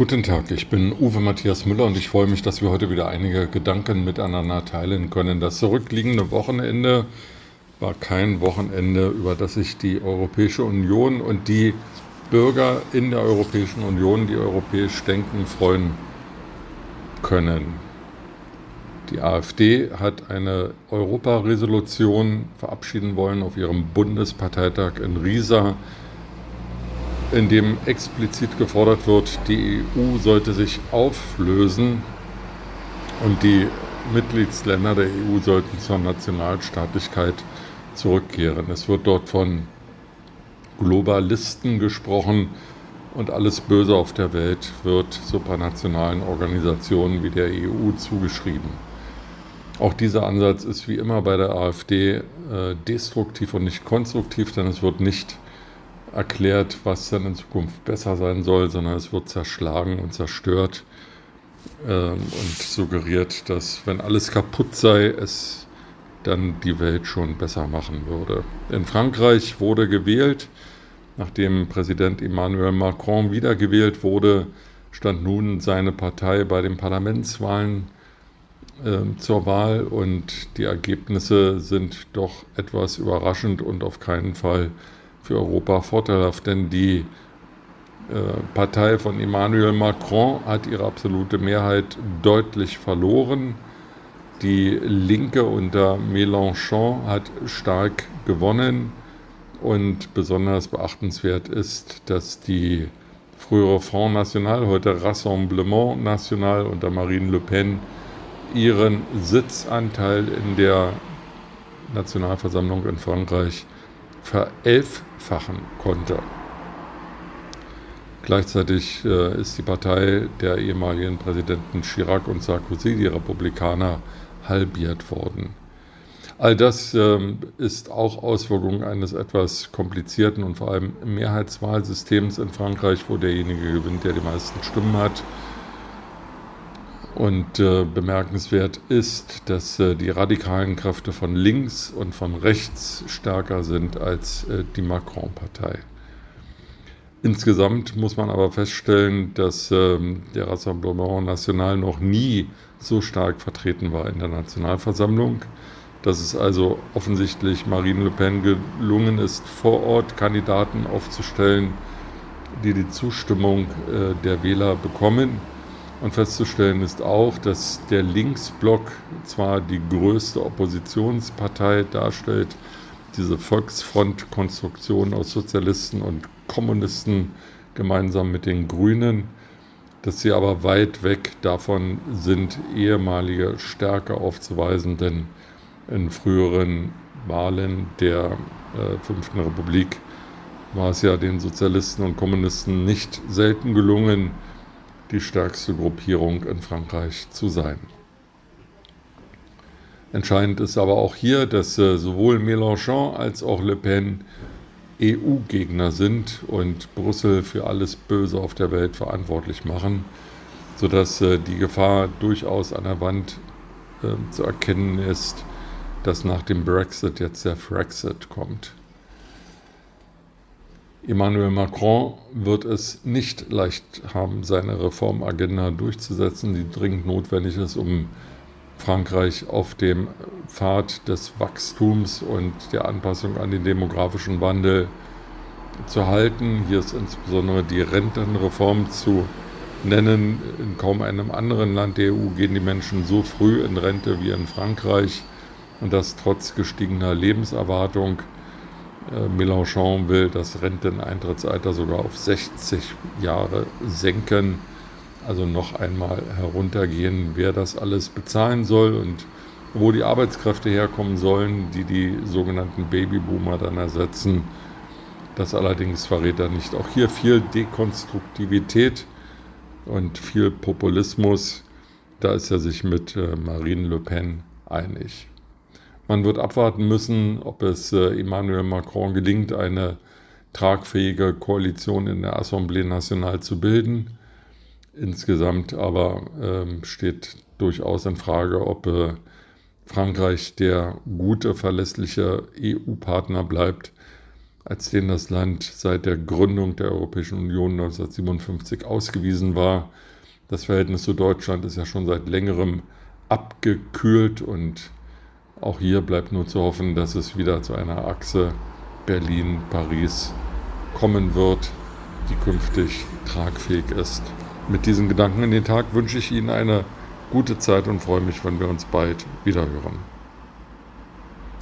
Guten Tag, ich bin Uwe Matthias Müller und ich freue mich, dass wir heute wieder einige Gedanken miteinander teilen können. Das zurückliegende Wochenende war kein Wochenende, über das sich die Europäische Union und die Bürger in der Europäischen Union, die europäisch denken, freuen können. Die AfD hat eine Europaresolution verabschieden wollen auf ihrem Bundesparteitag in Riesa in dem explizit gefordert wird, die EU sollte sich auflösen und die Mitgliedsländer der EU sollten zur Nationalstaatlichkeit zurückkehren. Es wird dort von Globalisten gesprochen und alles Böse auf der Welt wird supranationalen Organisationen wie der EU zugeschrieben. Auch dieser Ansatz ist wie immer bei der AfD äh, destruktiv und nicht konstruktiv, denn es wird nicht erklärt, was dann in Zukunft besser sein soll, sondern es wird zerschlagen und zerstört äh, und suggeriert, dass wenn alles kaputt sei, es dann die Welt schon besser machen würde. In Frankreich wurde gewählt, nachdem Präsident Emmanuel Macron wiedergewählt wurde, stand nun seine Partei bei den Parlamentswahlen äh, zur Wahl und die Ergebnisse sind doch etwas überraschend und auf keinen Fall für Europa vorteilhaft, denn die äh, Partei von Emmanuel Macron hat ihre absolute Mehrheit deutlich verloren. Die Linke unter Mélenchon hat stark gewonnen und besonders beachtenswert ist, dass die frühere Front National, heute Rassemblement National unter Marine Le Pen ihren Sitzanteil in der Nationalversammlung in Frankreich verelffachen konnte. Gleichzeitig äh, ist die Partei der ehemaligen Präsidenten Chirac und Sarkozy, die Republikaner, halbiert worden. All das ähm, ist auch Auswirkung eines etwas komplizierten und vor allem Mehrheitswahlsystems in Frankreich, wo derjenige gewinnt, der die meisten Stimmen hat. Und äh, bemerkenswert ist, dass äh, die radikalen Kräfte von links und von rechts stärker sind als äh, die Macron-Partei. Insgesamt muss man aber feststellen, dass ähm, der Rassemblement National noch nie so stark vertreten war in der Nationalversammlung, dass es also offensichtlich Marine Le Pen gelungen ist, vor Ort Kandidaten aufzustellen, die die Zustimmung äh, der Wähler bekommen und festzustellen ist auch, dass der Linksblock zwar die größte Oppositionspartei darstellt, diese Volksfrontkonstruktion aus Sozialisten und Kommunisten gemeinsam mit den Grünen, dass sie aber weit weg davon sind, ehemalige Stärke aufzuweisen, denn in früheren Wahlen der äh, Fünften Republik war es ja den Sozialisten und Kommunisten nicht selten gelungen, die stärkste Gruppierung in Frankreich zu sein. Entscheidend ist aber auch hier, dass äh, sowohl Mélenchon als auch Le Pen EU-Gegner sind und Brüssel für alles Böse auf der Welt verantwortlich machen, sodass äh, die Gefahr durchaus an der Wand äh, zu erkennen ist, dass nach dem Brexit jetzt der Frexit kommt. Emmanuel Macron wird es nicht leicht haben, seine Reformagenda durchzusetzen, die dringend notwendig ist, um Frankreich auf dem Pfad des Wachstums und der Anpassung an den demografischen Wandel zu halten. Hier ist insbesondere die Rentenreform zu nennen. In kaum einem anderen Land der EU gehen die Menschen so früh in Rente wie in Frankreich und das trotz gestiegener Lebenserwartung. Äh, Mélenchon will das Renteneintrittsalter sogar auf 60 Jahre senken, also noch einmal heruntergehen, wer das alles bezahlen soll und wo die Arbeitskräfte herkommen sollen, die die sogenannten Babyboomer dann ersetzen. Das allerdings verrät er nicht. Auch hier viel Dekonstruktivität und viel Populismus. Da ist er sich mit äh, Marine Le Pen einig. Man wird abwarten müssen, ob es äh, Emmanuel Macron gelingt, eine tragfähige Koalition in der Assemblée Nationale zu bilden. Insgesamt aber ähm, steht durchaus in Frage, ob äh, Frankreich der gute, verlässliche EU-Partner bleibt, als den das Land seit der Gründung der Europäischen Union 1957 ausgewiesen war. Das Verhältnis zu Deutschland ist ja schon seit längerem abgekühlt und auch hier bleibt nur zu hoffen, dass es wieder zu einer Achse Berlin-Paris kommen wird, die künftig tragfähig ist. Mit diesen Gedanken in den Tag wünsche ich Ihnen eine gute Zeit und freue mich, wenn wir uns bald wiederhören.